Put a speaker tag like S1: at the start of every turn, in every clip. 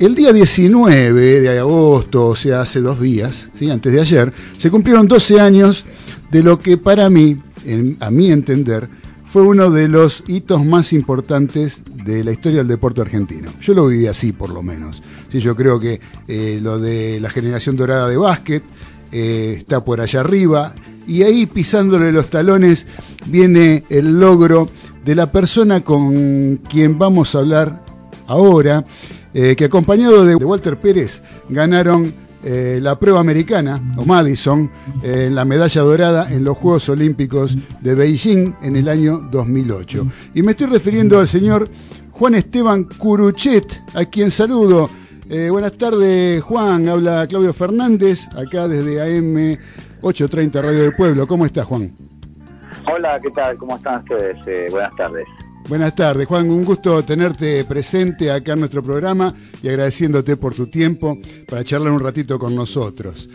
S1: el día 19 de agosto, o sea, hace dos días, ¿sí? antes de ayer, se cumplieron 12 años de lo que para mí, a mi entender, fue uno de los hitos más importantes de la historia del deporte argentino. Yo lo viví así, por lo menos. Sí, yo creo que eh, lo de la generación dorada de básquet eh, está por allá arriba, y ahí pisándole los talones viene el logro de la persona con quien vamos a hablar ahora, eh, que acompañado de Walter Pérez ganaron eh, la prueba americana, o Madison, eh, la medalla dorada en los Juegos Olímpicos de Beijing en el año 2008. Y me estoy refiriendo al señor Juan Esteban Curuchet, a quien saludo. buenas tardes, Juan. Habla Claudio Fernández, acá desde AM 830 Radio del Pueblo. ¿Cómo estás, Juan?
S2: Hola, ¿qué tal? ¿Cómo están ustedes? buenas tardes.
S1: Buenas tardes, Juan. Un gusto tenerte presente acá en nuestro programa y agradeciéndote por tu tiempo para charlar un ratito con nosotros.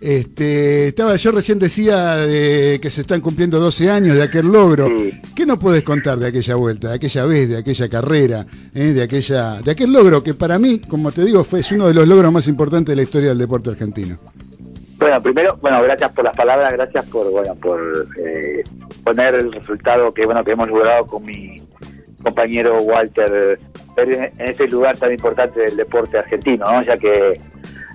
S1: Este, estaba, yo recién decía que se están cumpliendo 12 años de aquel logro. ¿Qué nos puedes contar de aquella vuelta, de aquella vez, de aquella carrera, eh, de aquella, de aquel logro que para mí, como te digo, fue es uno de los logros más importantes de la historia del deporte argentino?
S2: Bueno, primero, bueno, gracias por las palabras, gracias por, bueno, por eh, poner el resultado que, bueno, que hemos logrado con mi compañero Walter en ese lugar tan importante del deporte argentino, ¿no? ya que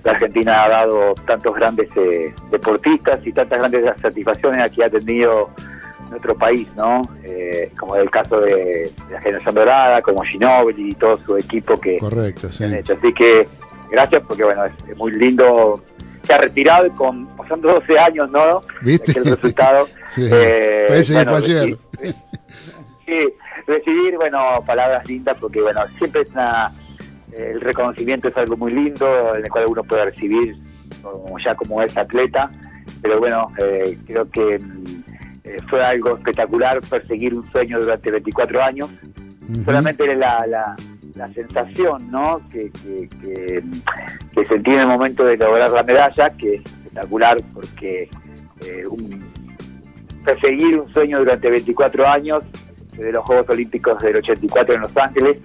S2: la Argentina ha dado tantos grandes eh, deportistas y tantas grandes satisfacciones aquí ha tenido nuestro país, ¿no? Eh, como el caso de, la generación dorada, como Ginóbili y todo su equipo que,
S1: Correcto,
S2: han hecho. Así que gracias porque bueno, es muy lindo se ha retirado y con pasando 12 años, ¿no?
S1: ¿Viste?
S2: El resultado.
S1: sí, eh, parece
S2: bueno,
S1: ayer.
S2: sí, recibir, bueno, palabras lindas porque, bueno, siempre es una, el reconocimiento es algo muy lindo en el cual uno puede recibir como ya como es atleta, pero bueno, eh, creo que mm, eh, fue algo espectacular perseguir un sueño durante 24 años. Solamente la, la, la sensación ¿no? que, que, que, sentí en el momento de lograr la medalla, que es espectacular porque eh, perseguir un sueño durante 24 años, desde los Juegos Olímpicos del 84 en Los Ángeles,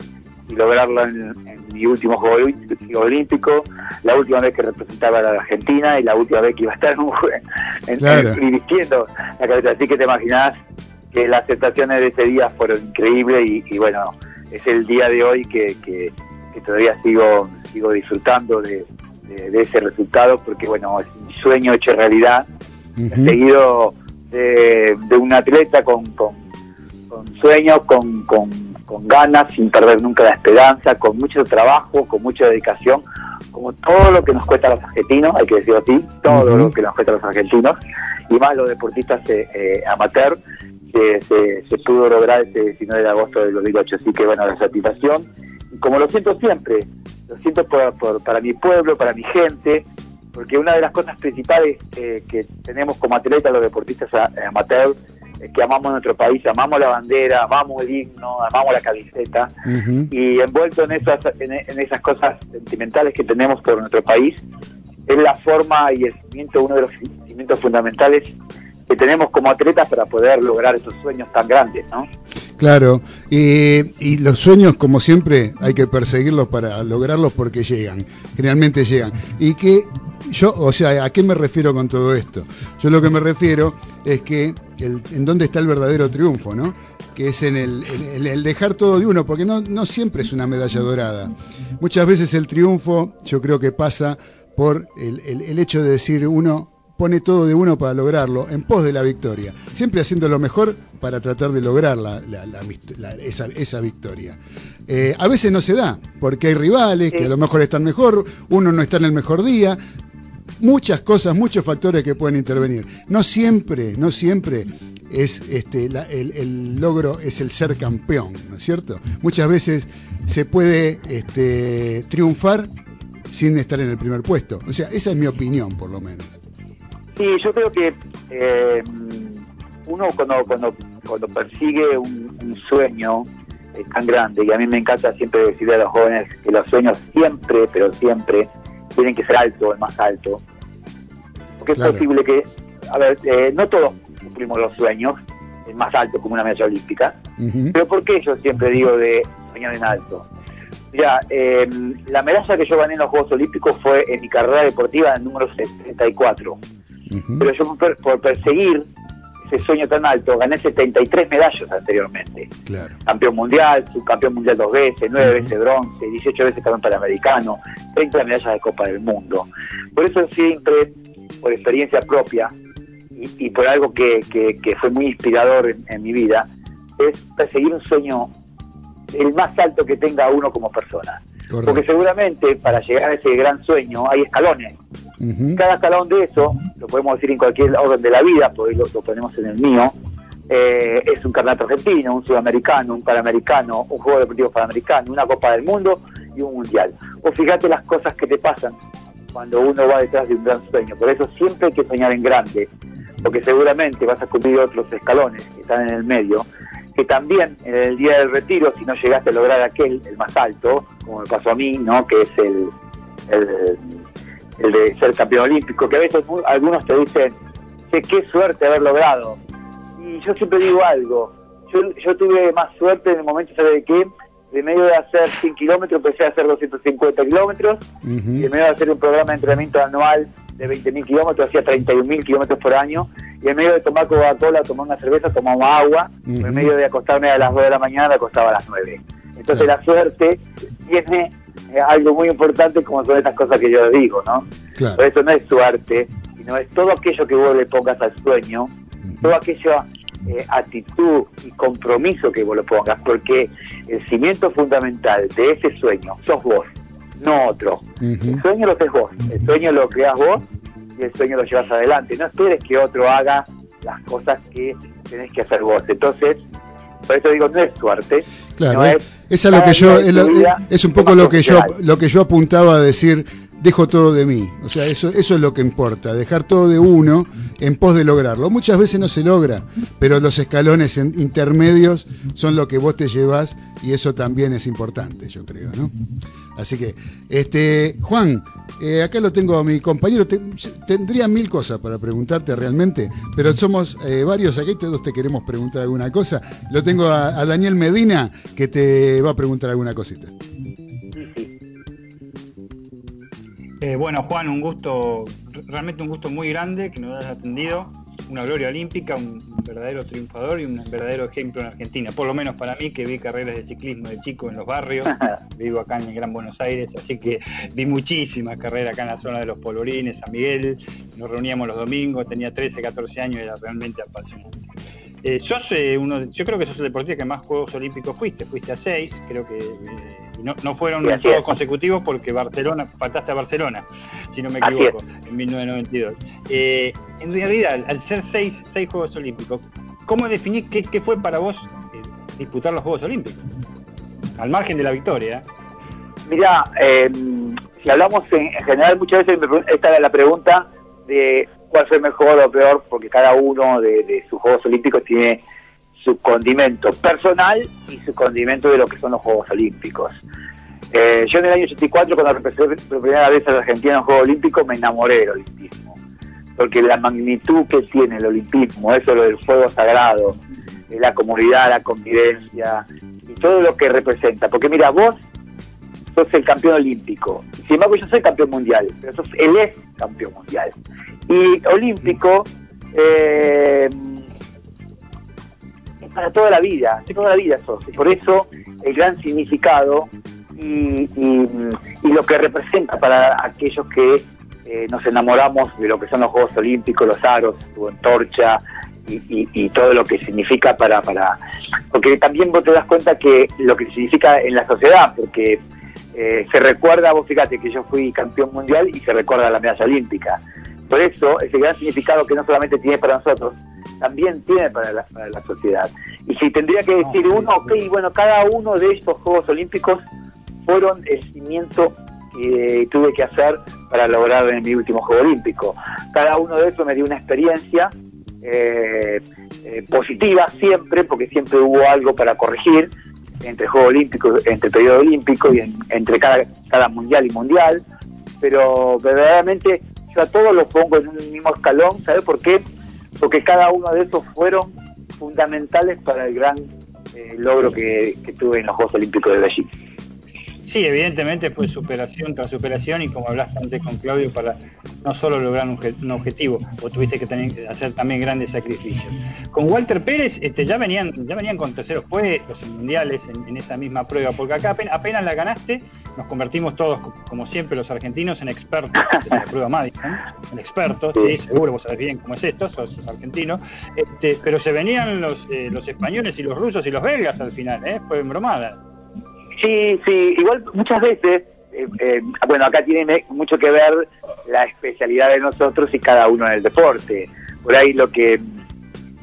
S2: y lograrlo en, mi último Juego Olímpico, la última vez que representaba a la Argentina y la última vez que iba a estar en, en, claro. dirigiendo la cabeza. Así que te imaginás que las sensaciones de ese día fueron increíbles y, y bueno, es el día de hoy que, que, todavía sigo, sigo disfrutando de, ese resultado porque bueno, es un sueño hecho realidad, seguido de, un atleta con, con, sueños, con, con, ganas, sin perder nunca la esperanza, con mucho trabajo, con mucha dedicación, como todo lo que nos cuesta a los argentinos, hay que decirlo así, todo lo que nos cuesta a los argentinos, y más los deportistas eh, eh amateur, se, se, pudo lograr este 19 de agosto del 2008. Así que bueno, la satisfacción, como lo siento siempre, lo siento por, para mi pueblo, para mi gente, porque una de las cosas principales que tenemos como atletas, los deportistas amateur, es que amamos nuestro país, amamos la bandera, amamos el himno, amamos la camiseta, y envuelto en esas, en, esas cosas sentimentales que tenemos por nuestro país, es la forma y el cimiento, uno de los cimientos fundamentales que tenemos como atletas para poder lograr esos sueños tan grandes, ¿no?
S1: Claro, y los sueños, como siempre, hay que perseguirlos para lograrlos porque llegan, generalmente llegan. Y que yo, o sea, ¿a qué me refiero con todo esto? Yo lo que me refiero es que en dónde está el verdadero triunfo, ¿no? Que es en el, dejar todo de uno, porque no, siempre es una medalla dorada. Muchas veces el triunfo, yo creo que pasa por el hecho de decir uno pone todo de uno para lograrlo, en pos de la victoria, siempre haciendo lo mejor para tratar de lograr esa, victoria. Eh, a veces no se da, porque hay rivales que a lo mejor están mejor, uno no está en el mejor día, muchas cosas, muchos factores que pueden intervenir. No siempre, no siempre es este, el, logro es el ser campeón, ¿no es cierto? Muchas veces se puede este, triunfar sin estar en el primer puesto. O sea, esa es mi opinión, por lo menos.
S2: Sí, yo creo que eh, uno cuando, cuando, cuando persigue un, sueño tan grande, y a mí me encanta siempre decirle a los jóvenes que los sueños siempre, pero siempre, tienen que ser alto, el más alto. Porque es posible que, a ver, eh, no todos cumplimos los sueños, el más alto como una medalla olímpica, pero ¿por qué yo siempre digo de soñar en alto? Mira, em, la medalla que yo gané en los Juegos Olímpicos fue en mi carrera deportiva en el número 74. Pero yo por, perseguir ese sueño tan alto, gané 73 medallas anteriormente.
S1: Claro.
S2: Campeón mundial, subcampeón mundial dos veces, nueve veces bronce, 18 veces campeón panamericano, 30 medallas de Copa del Mundo. Por eso siempre, por experiencia propia y, por algo que, fue muy inspirador en mi vida, es perseguir un sueño el más alto que tenga uno como persona. Porque seguramente para llegar a ese gran sueño hay escalones. Cada escalón de eso, lo podemos decir en cualquier orden de la vida, porque lo, lo ponemos en el mío, eh, es un campeonato argentino, un sudamericano, un panamericano, un juego deportivo panamericano, una Copa del Mundo y un mundial. O fíjate las cosas que te pasan cuando uno va detrás de un gran sueño. Por eso siempre hay que soñar en grande, porque seguramente vas a cubrir otros escalones que están en el medio que también en el día del retiro, si no llegaste a lograr aquel, el más alto, como me pasó a mí, ¿no? que es el, el, de ser campeón olímpico, que a veces algunos te dicen, que qué suerte haber logrado. Y yo siempre digo algo, yo, yo tuve más suerte en el momento, de qué? De medio de hacer 100 kilómetros, empecé a hacer 250 kilómetros, y de medio de hacer un programa de entrenamiento anual de 20.000 kilómetros, hacía 31.000 kilómetros por año, y en medio de tomar Coca-Cola, tomar una cerveza, tomaba agua, en medio de acostarme a las 2 de la mañana, me acostaba a las 9. Entonces la suerte tiene eh, algo muy importante como son estas cosas que yo digo, ¿no? Por eso no es suerte, sino es todo aquello que vos le pongas al sueño, todo aquello eh, actitud y compromiso que vos lo pongas, porque el cimiento fundamental de ese sueño sos vos no otro. El sueño lo haces vos, el sueño lo creas vos y el sueño lo llevas adelante. No esperes que otro haga las cosas que tenés que hacer vos. Entonces, por eso digo, no es suerte.
S1: Claro, es, es, lo que yo, es, un poco lo que yo, lo que yo apuntaba a decir dejo todo de mí. O sea, eso, eso es lo que importa, dejar todo de uno en pos de lograrlo. Muchas veces no se logra, pero los escalones intermedios son lo que vos te llevas y eso también es importante, yo creo, ¿no? Así que, este, Juan, eh, acá lo tengo a mi compañero. tendría mil cosas para preguntarte realmente, pero somos eh, varios aquí, todos te queremos preguntar alguna cosa. Lo tengo a Daniel Medina que te va a preguntar alguna cosita.
S3: Eh, bueno, Juan, un gusto, realmente un gusto muy grande que nos hayas atendido. Una gloria olímpica, un verdadero triunfador y un verdadero ejemplo en Argentina. Por lo menos para mí, que vi carreras de ciclismo de chico en los barrios. Vivo acá en el Gran Buenos Aires, así que vi muchísimas carreras acá en la zona de los Polvorines, San Miguel. Nos reuníamos los domingos, tenía 13, 14 años, era realmente apasionante. Eh, eh, uno, yo creo que sos el deportista que más Juegos Olímpicos fuiste, fuiste a seis, creo que eh, no, no, fueron todos consecutivos porque Barcelona, faltaste a Barcelona, si no me equivoco, en 1992. Eh, en realidad, al ser seis, seis Juegos Olímpicos, ¿cómo definís qué, qué fue para vos disputar los Juegos Olímpicos? Al margen de la victoria.
S2: Mira, si hablamos en, en, general, muchas veces esta era la pregunta de cuál fue mejor o peor, porque cada uno de, sus Juegos Olímpicos tiene su condimento personal y su condimento de lo que son los Juegos Olímpicos. Eh, yo en el año 84, cuando representé por primera vez a la Argentina en los Juegos Olímpicos, me enamoré del olimpismo. Porque la magnitud que tiene el olimpismo, eso lo del fuego sagrado, la comunidad, la convivencia y todo lo que representa. Porque mira, vos sos el campeón olímpico. Sin embargo, yo soy campeón mundial, pero sos el ex campeón mundial. Y olímpico eh, es para toda la vida, toda la vida sos. Y por eso el gran significado y, lo que representa para aquellos que eh, nos enamoramos de lo que son los Juegos Olímpicos, los aros, tu antorcha y, todo lo que significa para, para... Porque también vos te das cuenta que lo que significa en la sociedad, porque eh, se recuerda, vos fíjate que yo fui campeón mundial y se recuerda la medalla olímpica. Por eso, ese gran significado que no solamente tiene para nosotros, también tiene para la, sociedad. Y si tendría que decir uno, ok, bueno, cada uno de estos Juegos Olímpicos fueron el cimiento que tuve que hacer para lograr en mi último Juego Olímpico. Cada uno de esos me dio una experiencia eh, eh, positiva siempre, porque siempre hubo algo para corregir entre Juego Olímpico, entre periodo olímpico y entre cada, cada mundial y mundial. Pero verdaderamente todos los pongo en un mismo escalón, ¿sabes por qué? Porque cada uno de esos fueron fundamentales para el gran eh, logro que, tuve en los Juegos Olímpicos de Beijing.
S3: sí, evidentemente fue superación tras superación y como hablaste antes con Claudio, para no solo lograr un, objetivo, o tuviste que hacer también grandes sacrificios. Con Walter Pérez este, ya, venían, ya venían con terceros puestos en mundiales en, esa misma prueba, porque acá apenas, la ganaste, nos convertimos todos, como siempre los argentinos, en expertos en la prueba Madison, en expertos, sí, seguro vos sabés bien cómo es esto, sos, argentino, este, pero se venían los, eh, los españoles y los rusos y los belgas al final, ¿eh? fue bromada.
S2: Sí, sí, igual muchas veces, eh, eh, bueno, acá tiene mucho que ver la especialidad de nosotros y cada uno en el deporte. Por ahí lo que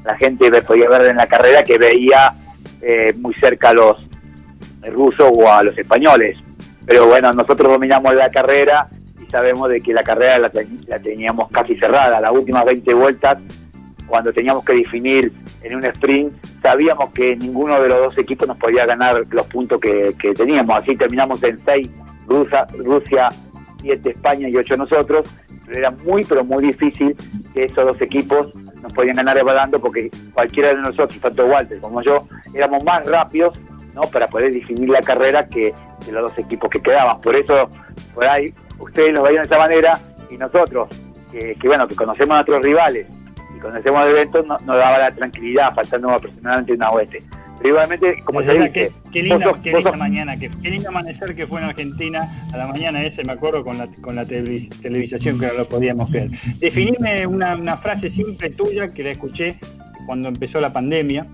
S2: la gente podía ver en la carrera que veía eh, muy cerca a los rusos o a los españoles. Pero bueno, nosotros dominamos la carrera y sabemos de que la carrera la, la teníamos casi cerrada. Las últimas 20 vueltas cuando teníamos que definir en un sprint, sabíamos que ninguno de los dos equipos nos podía ganar los puntos que, teníamos. Así terminamos en 6, Rusia, Rusia 7 España y 8 nosotros. Pero era muy, pero muy difícil que esos dos equipos nos podían ganar evaluando porque cualquiera de nosotros, tanto Walter como yo, éramos más rápidos ¿no? para poder definir la carrera que, los dos equipos que quedaban. Por eso, por ahí, ustedes nos veían de esa manera y nosotros, que, que bueno, que conocemos a nuestros rivales conocemos el evento nos daba la tranquilidad, faltando aproximadamente una oeste. Pero igualmente, como te dije...
S3: Qué, qué linda, mañana, qué, qué, lindo amanecer que fue en Argentina a la mañana ese, me acuerdo, con la, con la televisación que no lo podíamos ver. Definime una, una frase simple tuya que la escuché cuando empezó la pandemia,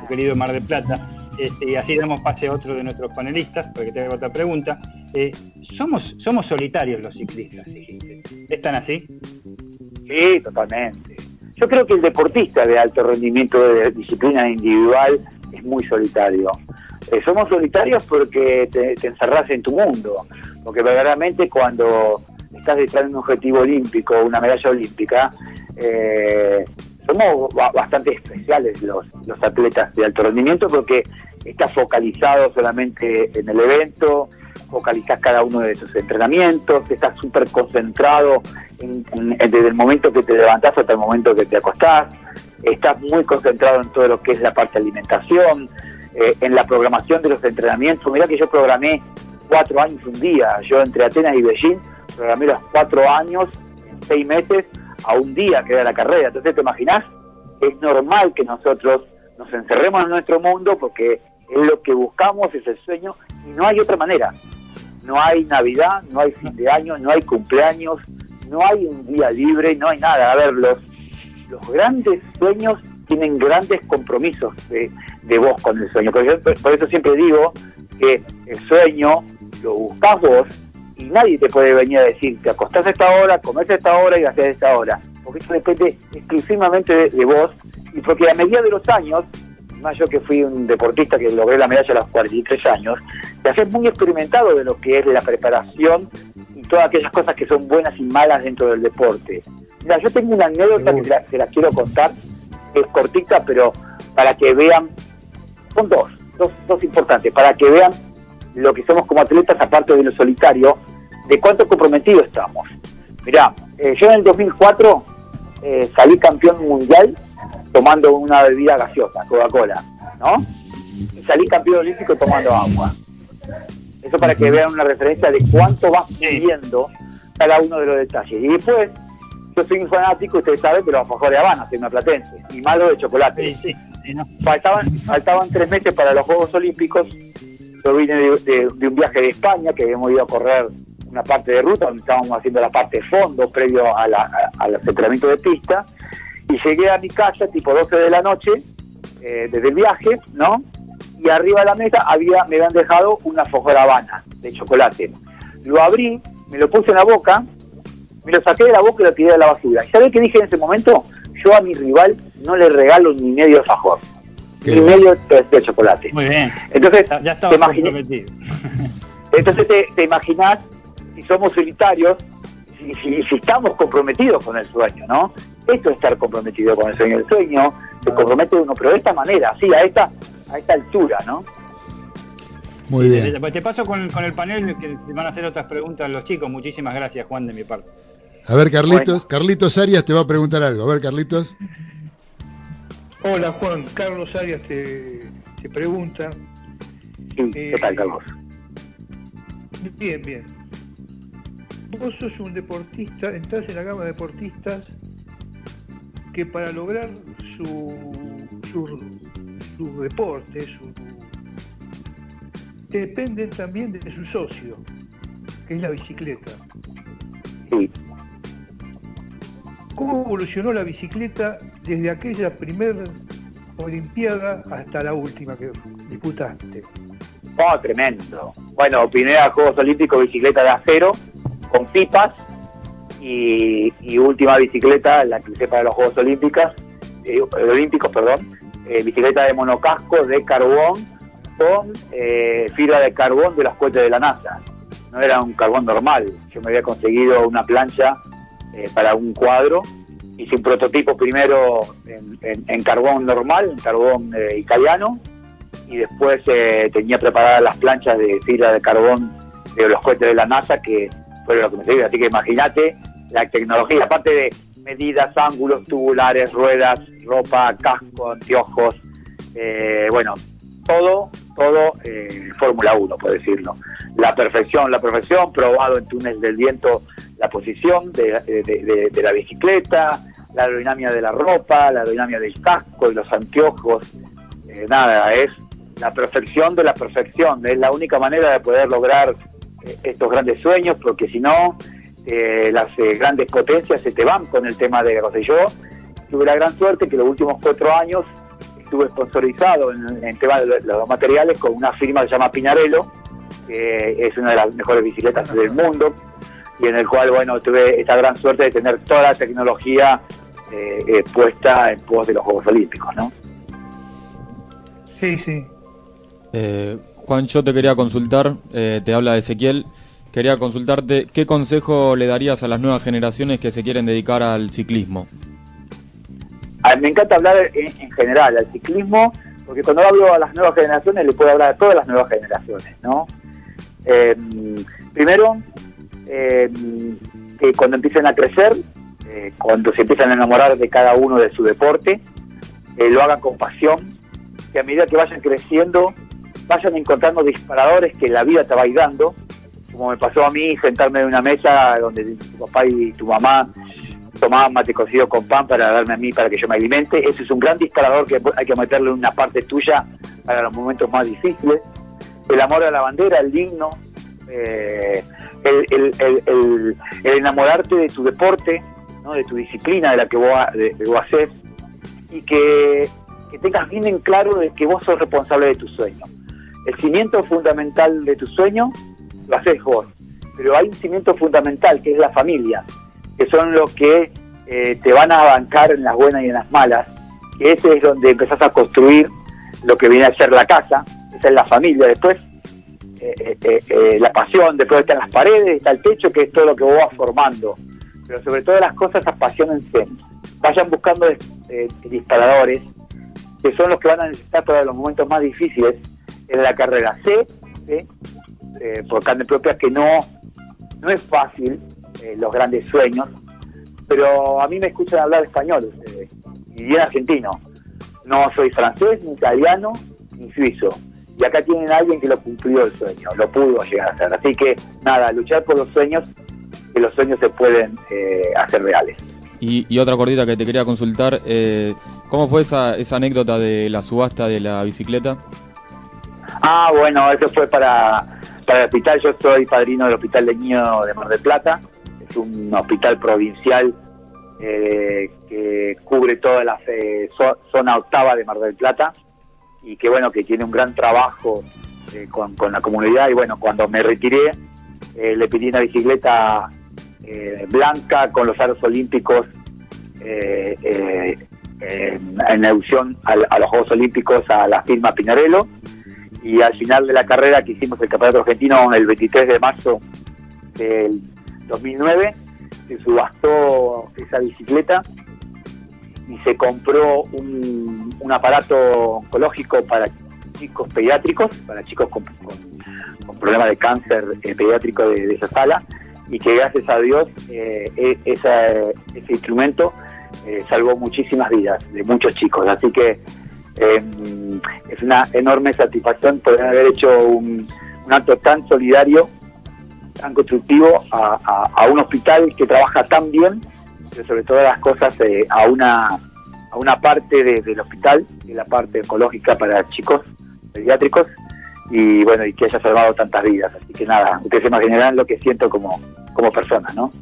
S3: tu querido Mar del Plata, este, y así damos pase a otro de nuestros panelistas, porque te hago otra pregunta. Eh, somos, somos solitarios los ciclistas, ¿Están así?
S2: Sí, totalmente. Yo creo que el deportista de alto rendimiento de disciplina individual es muy solitario. Eh, somos solitarios porque te, te, encerrás en tu mundo, porque verdaderamente cuando estás detrás de un objetivo olímpico, una medalla olímpica, eh, somos bastante especiales los, los atletas de alto rendimiento porque estás focalizado solamente en el evento, focalizás cada uno de sus entrenamientos, estás súper concentrado desde el momento que te levantás hasta el momento que te acostás, estás muy concentrado en todo lo que es la parte de alimentación, eh, en la programación de los entrenamientos. Mirá que yo programé cuatro años un día, yo entre Atenas y Beijing programé los cuatro años en seis meses a un día que era la carrera. Entonces, ¿te imaginás? Es normal que nosotros nos encerremos en nuestro mundo porque es lo que buscamos, es el sueño, y no hay otra manera. No hay Navidad, no hay fin de año, no hay cumpleaños, no hay un día libre, no hay nada. A ver, los, los grandes sueños tienen grandes compromisos de, de vos con el sueño. Por, por eso siempre digo que el sueño lo buscas vos y nadie te puede venir a decir, te acostás a esta hora, comés a esta hora y haces a esta hora. Porque eso depende exclusivamente de, vos y porque a medida de los años, más yo que fui un deportista que logré la medalla a los 43 años, te haces muy experimentado de lo que es la preparación y todas aquellas cosas que son buenas y malas dentro del deporte. Mira, yo tengo una anécdota que la, que la quiero contar, es cortita, pero para que vean, son dos, dos, dos importantes, para que vean lo que somos como atletas, aparte de lo solitario, de cuánto comprometido estamos. Mirá, eh, yo en el 2004 eh, salí campeón mundial tomando una bebida gaseosa, Coca-Cola, ¿no? Y salí campeón olímpico tomando agua. Eso para que vean una referencia de cuánto vas viviendo cada uno de los detalles. Y después, yo soy un fanático, ustedes saben, pero los de Habana, soy una platense, y malo de chocolate. Sí, sí, faltaban, faltaban tres meses para los Juegos Olímpicos yo vine de, un viaje de España que habíamos ido a correr una parte de ruta donde estábamos haciendo la parte de fondo previo al entrenamiento de pista y llegué a mi casa tipo 12 de la noche eh, desde el viaje, ¿no? Y arriba de la mesa había, me habían dejado una de Habana de chocolate. Lo abrí, me lo puse en la boca, me lo saqué de la boca y lo tiré a la basura. ¿Y sabés qué dije en ese momento? Yo a mi rival no le regalo ni medio fajor y medio de, chocolate.
S3: Muy bien.
S2: Entonces, ya te Entonces te, imaginas si somos solitarios, si, si, estamos comprometidos con el sueño, ¿no? Esto es estar comprometido con el sueño. El sueño se ah. compromete uno, pero de esta manera, así, a esta, a esta altura, ¿no?
S3: Muy bien. Te paso con, con, el panel que van a hacer otras preguntas los chicos. Muchísimas gracias, Juan, de mi parte.
S1: A ver, Carlitos, Carlitos Arias te va a preguntar algo. A ver, Carlitos.
S4: Hola Juan, Carlos Arias te, pregunta.
S2: ¿qué tal eh, Carlos?
S4: Bien, bien. Vos sos un deportista, entras en la gama de deportistas que para lograr su, su, su deporte, su, dependen también de su socio, que es la bicicleta.
S2: Sí.
S4: ¿Cómo evolucionó la bicicleta desde aquella primera Olimpiada hasta la última que disputaste?
S2: Oh, tremendo. Bueno, primera Juegos Olímpicos, bicicleta de acero, con pipas, y, última bicicleta, la que usé para los Juegos Olímpicos, eh, Olímpicos, perdón, eh, bicicleta de monocasco de carbón con eh, fibra de carbón de los cohetes de la NASA. No era un carbón normal. Yo me había conseguido una plancha eh, para un cuadro. Hice un prototipo primero en, carbón normal, en carbón eh, italiano, y después eh, tenía preparadas las planchas de fibra de carbón de los cohetes de la NASA, que fue lo que me sirvió. Así que imagínate la tecnología, aparte de medidas, ángulos tubulares, ruedas, ropa, casco, anteojos, bueno, todo, todo Fórmula 1, por decirlo. La perfección, la perfección, probado en túnel del viento la posición de, de- de- de la bicicleta, la aerodinámica de la ropa, la aerodinámica del casco y los anteojos. Eh, nada, es la perfección de la perfección. Es la única manera de poder lograr eh, estos grandes sueños, porque si no, eh, las eh, grandes potencias se te van con el tema de cosa. Y yo tuve la gran suerte que los últimos cuatro años estuve sponsorizado en, en el tema de los, los materiales con una firma que se llama Pinarello, que es una de las mejores bicicletas del mundo, y en el cual, bueno, tuve esta gran suerte de tener toda la tecnología eh, eh, puesta en pos de los Juegos Olímpicos, ¿no?
S4: Sí, sí.
S5: Eh, Juan, yo te quería consultar, eh, te habla Ezequiel, quería consultarte qué consejo le darías a las nuevas generaciones que se quieren dedicar al ciclismo.
S2: A- me encanta hablar en, en general al ciclismo, porque cuando hablo a las nuevas generaciones le puedo hablar a todas las nuevas generaciones, ¿no? Eh, primero, eh, que cuando empiecen a crecer, eh, cuando se empiezan a enamorar de cada uno de su deporte, eh, lo hagan con pasión, que a medida que vayan creciendo, vayan encontrando disparadores que la vida te va a ir dando, como me pasó a mí sentarme en una mesa donde tu papá y tu mamá tomaban mate cocido con pan para darme a mí para que yo me alimente. Ese es un gran disparador que hay que meterle en una parte tuya para los momentos más difíciles. El amor a la bandera, el himno, eh, el, enamorarte de tu deporte, ¿no? de tu disciplina, de la que vos, de, vos haces, y que, que tengas bien en claro de que vos sos responsable de tu sueño. El cimiento fundamental de tu sueño lo haces vos, pero hay un cimiento fundamental que es la familia, que son los que eh, te van a bancar en las buenas y en las malas, que ese es donde empezás a construir lo que viene a ser la casa, esa es la familia, después eh, eh, eh, la pasión, después están las paredes, está el techo, que es todo lo que vos vas formando, pero sobre todas las cosas apasionense, vayan buscando disparadores, que son los que van a necesitar para los momentos más difíciles en la carrera. Eh, por carne propia, que no, no es fácil los grandes sueños, pero a mí me escuchan hablar español y bien argentino. No soy francés, ni italiano, ni suizo. Y acá tienen a alguien que lo cumplió el sueño, lo pudo llegar a hacer. Así que nada, luchar por los sueños, que los sueños se pueden eh, hacer reales.
S5: Y, y otra cortita que te quería consultar, eh, ¿cómo fue esa, esa anécdota de la subasta de la bicicleta?
S2: Ah, bueno, eso fue para, para el hospital. Yo soy padrino del Hospital de Niños de Mar del Plata. Es un hospital provincial eh, que cubre toda la eh, zo- zona octava de Mar del Plata y que bueno, que tiene un gran trabajo eh, con, con la comunidad. Y bueno, cuando me retiré, eh, le pedí una bicicleta eh, blanca con los aros olímpicos en, alusión al- a, los Juegos Olímpicos a la firma Pinarello y al final de la carrera que hicimos el campeonato argentino el 23 de marzo del 2009 se subastó esa bicicleta y se compró un, un aparato oncológico para chicos pediátricos, para chicos con, problemas de cáncer eh, pediátrico de, esa sala y que gracias a Dios eh, e- ese instrumento eh, salvó muchísimas vidas de muchos chicos. Así que eh, es una enorme satisfacción poder haber hecho un, acto tan solidario tan constructivo a, a, un hospital que trabaja tan bien, sobre todas las cosas eh, a una a una parte del hospital, de la parte ecológica para chicos pediátricos, y bueno, y que haya salvado tantas vidas. Así que nada, ustedes se imaginarán lo que siento como, como persona, ¿no?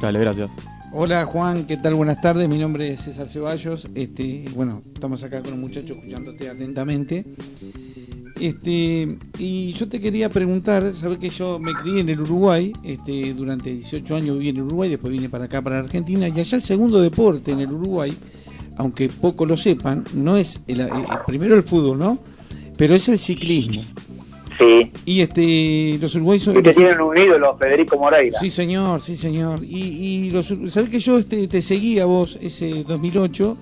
S5: Dale, gracias.
S6: Hola Juan, ¿qué tal? Buenas tardes, mi nombre es César Ceballos. Este, bueno, estamos acá con un muchacho escuchándote atentamente. Este, y yo te quería preguntar, sabes que yo me crié en el Uruguay, este, durante 18 años viví en el Uruguay, después vine para acá, para Argentina, y allá el segundo deporte en el Uruguay, aunque poco lo sepan, no es el, primero el fútbol, ¿no? Pero es el ciclismo.
S2: Sí.
S6: Y este, los uruguayos son.
S2: Que tienen un ídolo, Federico Moreira.
S6: Sí, señor, sí, señor. Y, y los, ¿sabes que yo este, te seguía vos ese 2008?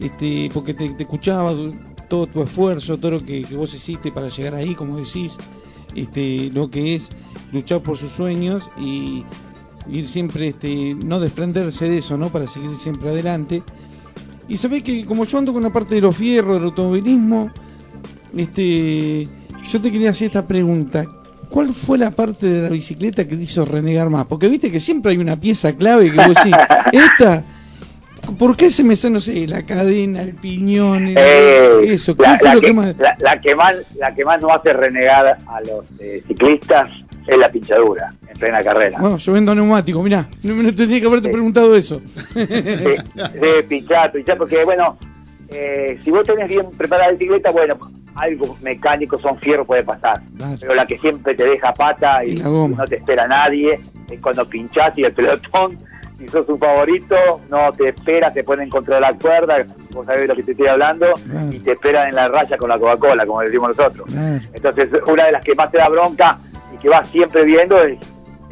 S6: Este, porque te, te escuchaba todo tu esfuerzo, todo lo que, vos hiciste para llegar ahí, como decís, este, lo que es luchar por sus sueños y ir siempre, este, no desprenderse de eso, ¿no? Para seguir siempre adelante. Y sabés que como yo ando con la parte de los fierros, del automovilismo, este, yo te quería hacer esta pregunta. ¿Cuál fue la parte de la bicicleta que te hizo renegar más? Porque viste que siempre hay una pieza clave que vos decís, esta ¿Por qué se me sale, no sé, la cadena, el piñón,
S2: eh, eso? La, que, más... La, que más, la que más nos hace renegar a los eh, ciclistas es la pinchadura en plena carrera.
S6: Bueno, yo vendo neumático, mirá, no, me tendría que haberte preguntado eso.
S2: Sí, sí pinchar, porque bueno, eh, si vos tenés bien preparada la bicicleta, bueno, algo mecánico, son fierros, puede pasar. Pero la que siempre te deja pata y, no te espera nadie, es cuando pinchás y el pelotón si sos su favorito, no te espera, te ponen contra la cuerda, vos sabés de lo que te estoy hablando, y te esperan en la raya con la Coca-Cola, como decimos nosotros. Entonces, una de las que más te da bronca y que vas siempre viendo es,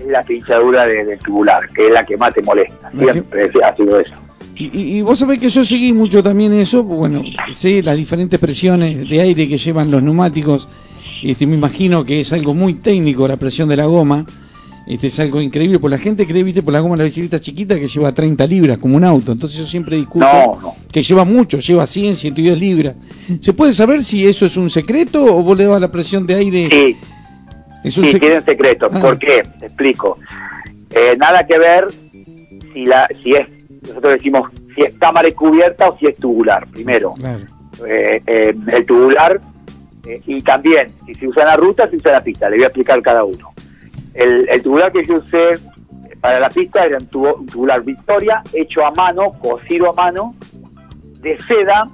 S2: la pinchadura del tubular, que es la que más te molesta. Siempre ha sido eso.
S6: Y, y, vos sabés que yo seguí mucho también eso, bueno, sé las diferentes presiones de aire que llevan los neumáticos, este, me imagino que es algo muy técnico la presión de la goma, este es algo increíble, por la gente cree, viste, por la goma la bicicleta chiquita que lleva 30 libras como un auto, entonces yo siempre discuto que lleva mucho, lleva 100, 110 libras. ¿Se puede saber si eso es un secreto o vos le das la presión de aire?
S2: Sí, es un sí, tiene un secreto. Ah. ¿Por qué? Te explico. Eh, nada que ver si, la, si es, nosotros decimos, si es cámara cubierta o si es tubular, primero. Eh, eh, el tubular, y también, si se usa en la ruta, se usa en la pista, le voy a explicar cada uno. El, tubular que yo usé para la pista era un, tubular Victoria hecho a mano, cosido a mano, de seda,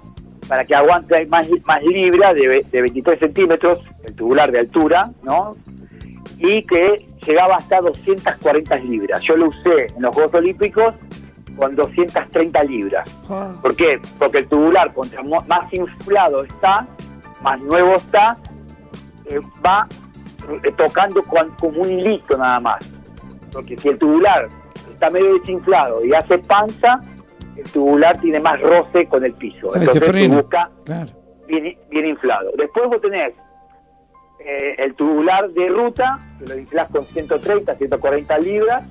S2: para que aguante más, más libra de, de 23 centímetros, el tubular de altura, ¿no? Y que llegaba hasta 240 libras. Yo lo usé en los Juegos Olímpicos con 230 libras. Ah. ¿Por qué? Porque el tubular, contra más inflado está, más nuevo está, eh, va tocando con, como un hilito nada más. Porque si el tubular está medio desinflado y hace panza, el tubular tiene más roce con el piso. Entonces se busca bien, inflado. Después vos tenés eh, el tubular de ruta, que lo inflás con 130, 140 libras,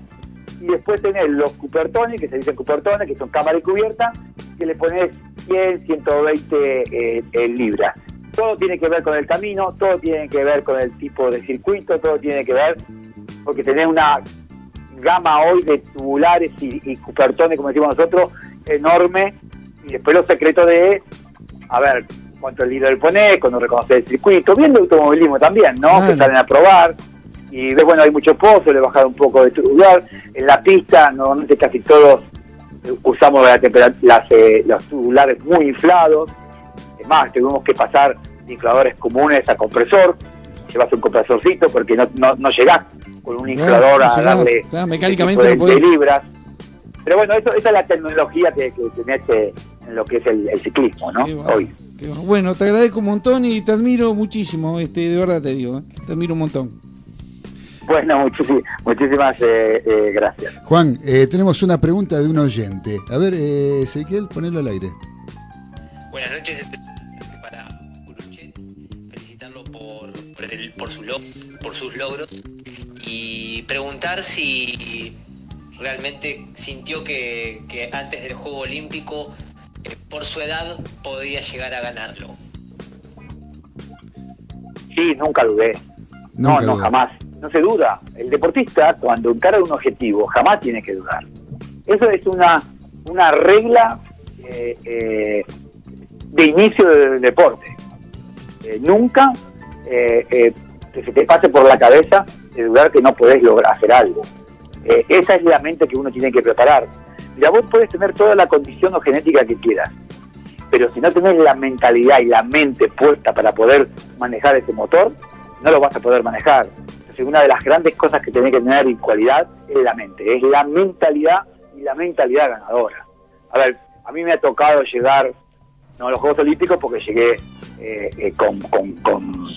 S2: y después tenés los cupertones, que se dicen cupertones, que son cámara y cubierta, que le pones 100, 120 eh, libras todo tiene que ver con el camino, todo tiene que ver con el tipo de circuito, todo tiene que ver, porque tenés una gama hoy de tubulares y, cupertones, como decimos nosotros, enorme, y después los secretos de, a ver, cuánto el líder pone, cuando reconoces el circuito, viendo automovilismo también, ¿no? Que salen a probar, y ves, bueno, hay mucho pozo, le bajar un poco de tubular, en la pista, normalmente casi todos usamos la eh, los tubulares muy inflados, más, tuvimos que pasar de infladores comunes a compresor, llevas un compresorcito porque no, no, no llegás con un inflador a darle
S6: mecánicamente
S2: de, libras. Pero bueno, eso, esa es la tecnología que, que tenés eh, en lo que es el, ciclismo, ¿no? Hoy.
S6: bueno. te agradezco un montón y te admiro muchísimo, este, de verdad te digo, ¿eh? te admiro un montón.
S2: Bueno, muchísimas, muchísimas eh, gracias.
S1: Juan, tenemos una pregunta de un oyente. A ver, Ezequiel, ponelo al aire.
S7: Buenas noches, por, su por sus logros y preguntar si realmente sintió que, antes del Juego Olímpico, eh, por su edad, podía llegar a ganarlo.
S2: Sí, nunca dudé. no, no, jamás. no se duda. El deportista, cuando encara un objetivo, jamás tiene que dudar. Eso es una, una regla eh, eh, de inicio del deporte. Eh, nunca que se te pase por la cabeza de dudar que no podés lograr hacer algo. esa es la mente que uno tiene que preparar. Ya vos puedes tener toda la condición o genética que quieras, pero si no tenés la mentalidad y la mente puesta para poder manejar ese motor, no lo vas a poder manejar. Entonces, una de las grandes cosas que tenés que tener en cualidad es la mente, es la mentalidad y la mentalidad ganadora. A ver, a mí me ha tocado llegar, no a los Juegos Olímpicos, porque llegué eh, eh, con,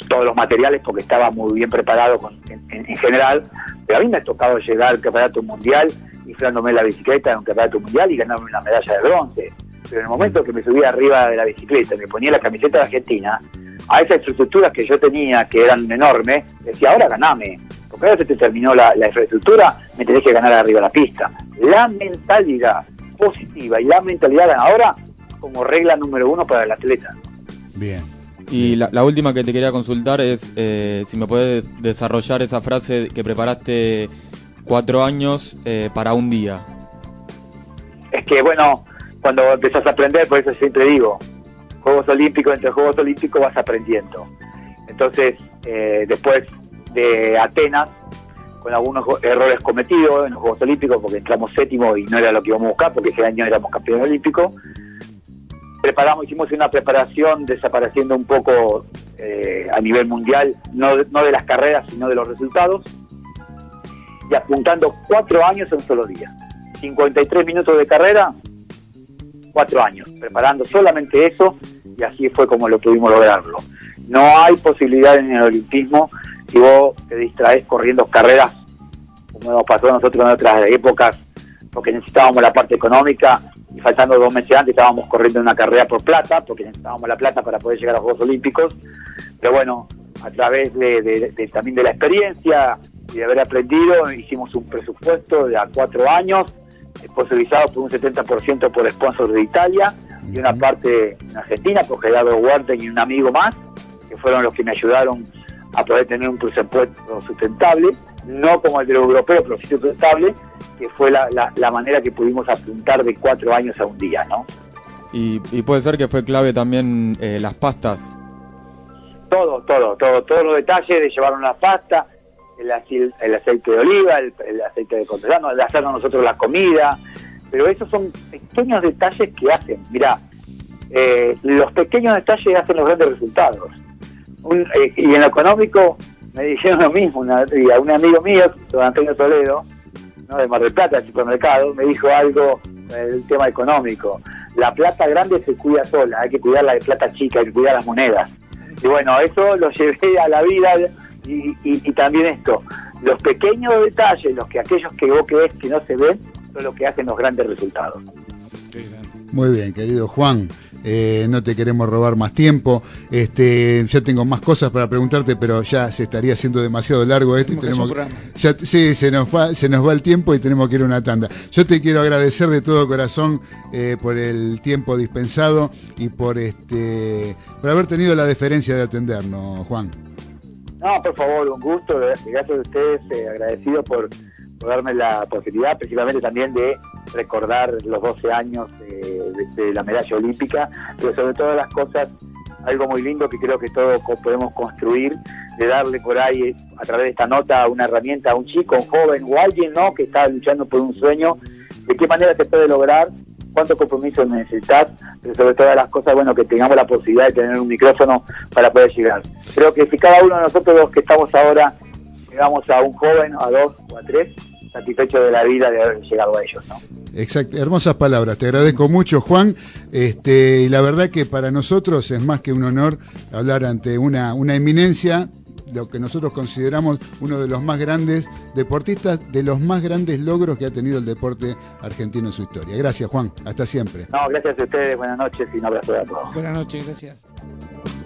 S2: todos los materiales, porque estaba muy bien preparado en, general, pero a mí me ha tocado llegar al campeonato mundial, inflándome la bicicleta en un campeonato mundial y ganarme una medalla de bronce. Pero en el momento que me subí arriba de la bicicleta, me ponía la camiseta de Argentina, a esas infraestructuras que yo tenía, que eran enormes, decía, ahora ganame, porque ahora se te terminó la, infraestructura, me tenés que ganar arriba de la pista. La mentalidad positiva y la mentalidad ganadora como regla número uno para el atleta.
S5: Bien. Y la, última que te quería consultar es eh, si me puedes desarrollar esa frase que preparaste cuatro años eh, para un día.
S2: Es que, bueno, cuando empezás a aprender, por eso siempre digo, Juegos Olímpicos, entre Juegos Olímpicos vas aprendiendo. Entonces, eh, después de Atenas, con algunos errores cometidos en los Juegos Olímpicos, porque entramos séptimo y no era lo que íbamos a buscar, porque ese año éramos campeones olímpicos, preparamos, hicimos una preparación desapareciendo un poco eh, a nivel mundial, no, de las carreras, sino de los resultados, y apuntando cuatro años en un solo día. 53 minutos de carrera, cuatro años, preparando solamente eso y así fue como lo pudimos lograrlo. No hay posibilidad en el olimpismo si vos te distraes corriendo carreras, como nos pasó a nosotros en otras épocas, porque necesitábamos la parte económica y faltando dos meses antes estábamos corriendo una carrera por plata, porque necesitábamos la plata para poder llegar a los Juegos Olímpicos. Pero bueno, a través de, también de la experiencia y de haber aprendido, hicimos un presupuesto de a cuatro años sponsorizado por un 70% por sponsors de Italia y una parte en Argentina por Gerardo Huerten y un amigo más, que fueron los que me ayudaron a poder tener un presupuesto sustentable, no como el de los europeos, pero sí sustentable, que fue la, la, manera que pudimos apuntar de cuatro años a un día, ¿no?
S5: Y, puede ser que fue clave también eh, las pastas.
S2: Todo, todo, todo, todos los detalles de llevar una pasta, el, aceite de oliva, el, aceite de contralano, de hacernos nosotros la comida, pero esos son pequeños detalles que hacen. Mira, eh, los pequeños detalles hacen los grandes resultados. Eh, y en lo económico me dijeron lo mismo, una, a un amigo mío, don Antonio Toledo, ¿no? de Mar del Plata, del supermercado, me dijo algo el tema económico. La plata grande se cuida sola, hay que cuidar la de plata chica, hay que cuidar las monedas. Y bueno, eso lo llevé a la vida y, también esto, los pequeños detalles, los que aquellos que vos crees que no se ven, son los que hacen los grandes resultados.
S1: Muy bien, querido Juan. Eh, no te queremos robar más tiempo. Este, ya tengo más cosas para preguntarte, pero ya se estaría haciendo demasiado largo esto y tenemos ya, sí, se nos va, se nos va el tiempo y tenemos que ir a una tanda. Yo te quiero agradecer de todo corazón eh, por el tiempo dispensado y por este por haber tenido la deferencia de atendernos, Juan.
S2: No, por favor, un gusto, gracias a ustedes, eh, agradecido por, darme la posibilidad, principalmente también de recordar los 12 años de, la medalla olímpica, pero sobre todas las cosas, algo muy lindo que creo que todos podemos construir, de darle por ahí a través de esta nota una herramienta a un chico, un joven o alguien ¿no? que está luchando por un sueño, de qué manera se puede lograr cuánto compromiso necesitas, pero sobre todas las cosas, bueno, que tengamos la posibilidad de tener un micrófono para poder llegar. Creo que si cada uno de nosotros los que estamos ahora llegamos a un joven, a dos o a tres, satisfechos de la vida de haber llegado a ellos, ¿no?
S1: Exacto, hermosas palabras, te agradezco mucho Juan, este, y la verdad que para nosotros es más que un honor hablar ante una, una eminencia lo que nosotros consideramos uno de los más grandes deportistas, de los más grandes logros que ha tenido el deporte argentino en su historia. Gracias, Juan. Hasta siempre.
S2: No, gracias a ustedes. Buenas noches y un abrazo a todos.
S6: Buenas noches, gracias.